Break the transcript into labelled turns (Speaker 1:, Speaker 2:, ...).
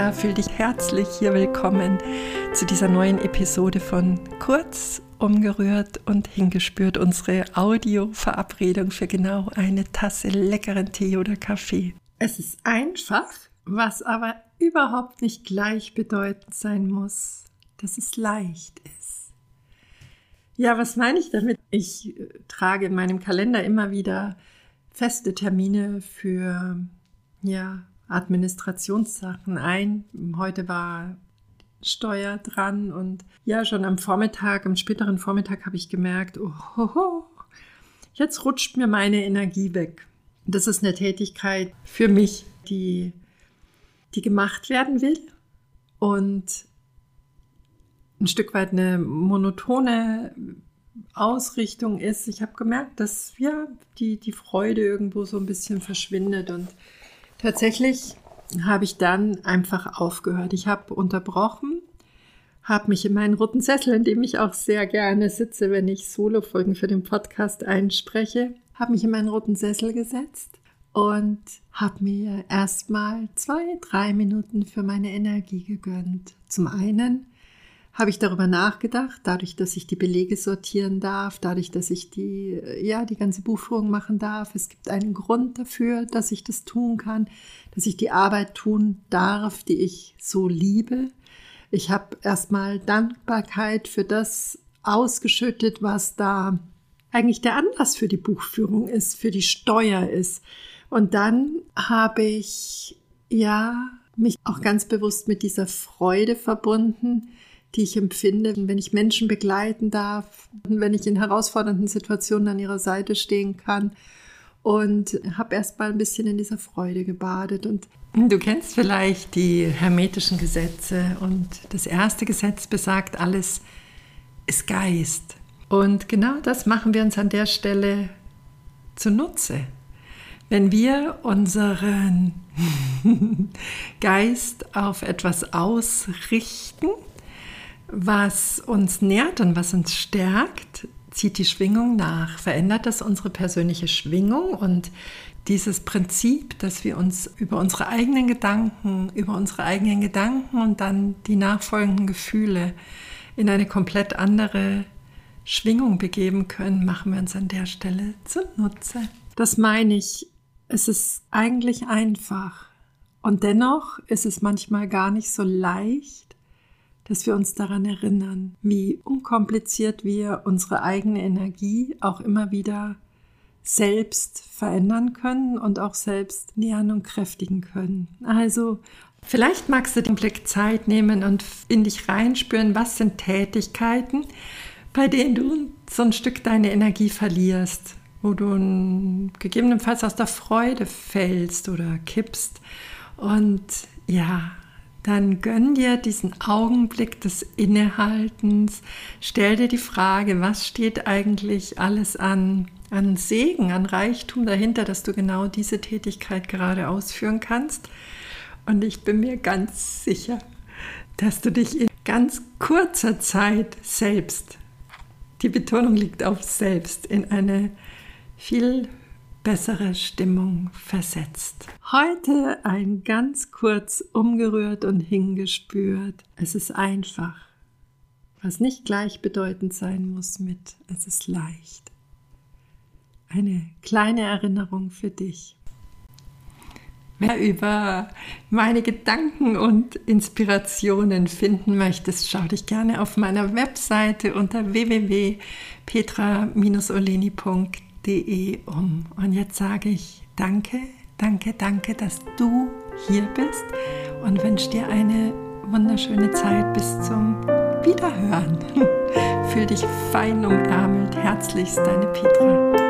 Speaker 1: Petra, fühl dich herzlich hier willkommen zu dieser neuen Episode von Kurz, umgerührt und hingespürt, unsere Audio-Verabredung für genau eine Tasse leckeren Tee oder Kaffee. Es ist einfach, was aber überhaupt nicht gleichbedeutend sein muss, dass es leicht ist. Ja, was meine ich damit? Ich äh, trage in meinem Kalender immer wieder feste Termine für ja, Administrationssachen ein. Heute war Steuer dran und ja, schon am Vormittag, am späteren Vormittag habe ich gemerkt, oh, ho, ho, jetzt rutscht mir meine Energie weg. Das ist eine Tätigkeit für mich, die, die gemacht werden will und ein Stück weit eine monotone Ausrichtung ist. Ich habe gemerkt, dass ja die, die Freude irgendwo so ein bisschen verschwindet und tatsächlich habe ich dann einfach aufgehört. Ich habe unterbrochen, habe mich in meinen roten Sessel, in dem ich auch sehr gerne sitze, wenn ich Solo-Folgen für den Podcast einspreche, habe mich in meinen roten Sessel gesetzt und habe mir erstmal zwei, drei Minuten für meine Energie gegönnt. Zum einen habe ich darüber nachgedacht, dadurch, dass ich die Belege sortieren darf, dadurch, dass ich die, ja, die ganze Buchführung machen darf. Es gibt einen Grund dafür, dass ich das tun kann, dass ich die Arbeit tun darf, die ich so liebe. Ich habe erstmal Dankbarkeit für das ausgeschüttet, was da eigentlich der Anlass für die Buchführung ist, für die Steuer ist. Und dann habe ich, ja, mich auch ganz bewusst mit dieser Freude verbunden, die ich empfinde, wenn ich Menschen begleiten darf, wenn ich in herausfordernden Situationen an ihrer Seite stehen kann und habe erst mal ein bisschen in dieser Freude gebadet und Du kennst vielleicht die hermetischen Gesetze und das erste Gesetz besagt, alles ist Geist. Und genau das machen wir uns an der Stelle zunutze. Wenn wir unseren Geist auf etwas ausrichten, was uns nährt und was uns stärkt, zieht die Schwingung nach, verändert das unsere persönliche Schwingung? Und dieses Prinzip, dass wir uns über unsere eigenen Gedanken, über unsere eigenen Gedanken und dann die nachfolgenden Gefühle in eine komplett andere Schwingung begeben können, machen wir uns an der Stelle zunutze. Das meine ich, es ist eigentlich einfach. Und dennoch ist es manchmal gar nicht so leicht, dass wir uns daran erinnern, wie unkompliziert wir unsere eigene Energie auch immer wieder selbst verändern können und auch selbst nähern und kräftigen können. Also vielleicht magst du den Blick Zeit nehmen und in dich reinspüren, was sind Tätigkeiten, bei denen du so ein Stück deine Energie verlierst, wo du gegebenenfalls aus der Freude fällst oder kippst. Und ja, dann gönn dir diesen Augenblick des Innehaltens. Stell dir die Frage, was steht eigentlich alles an, an Segen, an Reichtum dahinter, dass du genau diese Tätigkeit gerade ausführen kannst. Und ich bin mir ganz sicher, dass du dich in ganz kurzer Zeit selbst, die Betonung liegt auf selbst, in eine viel bessere Stimmung versetzt. Heute ein ganz kurz umgerührt und hingespürt. Es ist einfach, was nicht gleichbedeutend sein muss mit es ist leicht. Eine kleine Erinnerung für dich. Wer über meine Gedanken und Inspirationen finden möchtest, schau dich gerne auf meiner Webseite unter www.petra-oleni.de www.de um. Und jetzt sage ich danke, danke, danke, dass du hier bist und wünsche dir eine wunderschöne Zeit bis zum Wiederhören. Fühl dich fein umärmelt. Herzlichst deine Petra.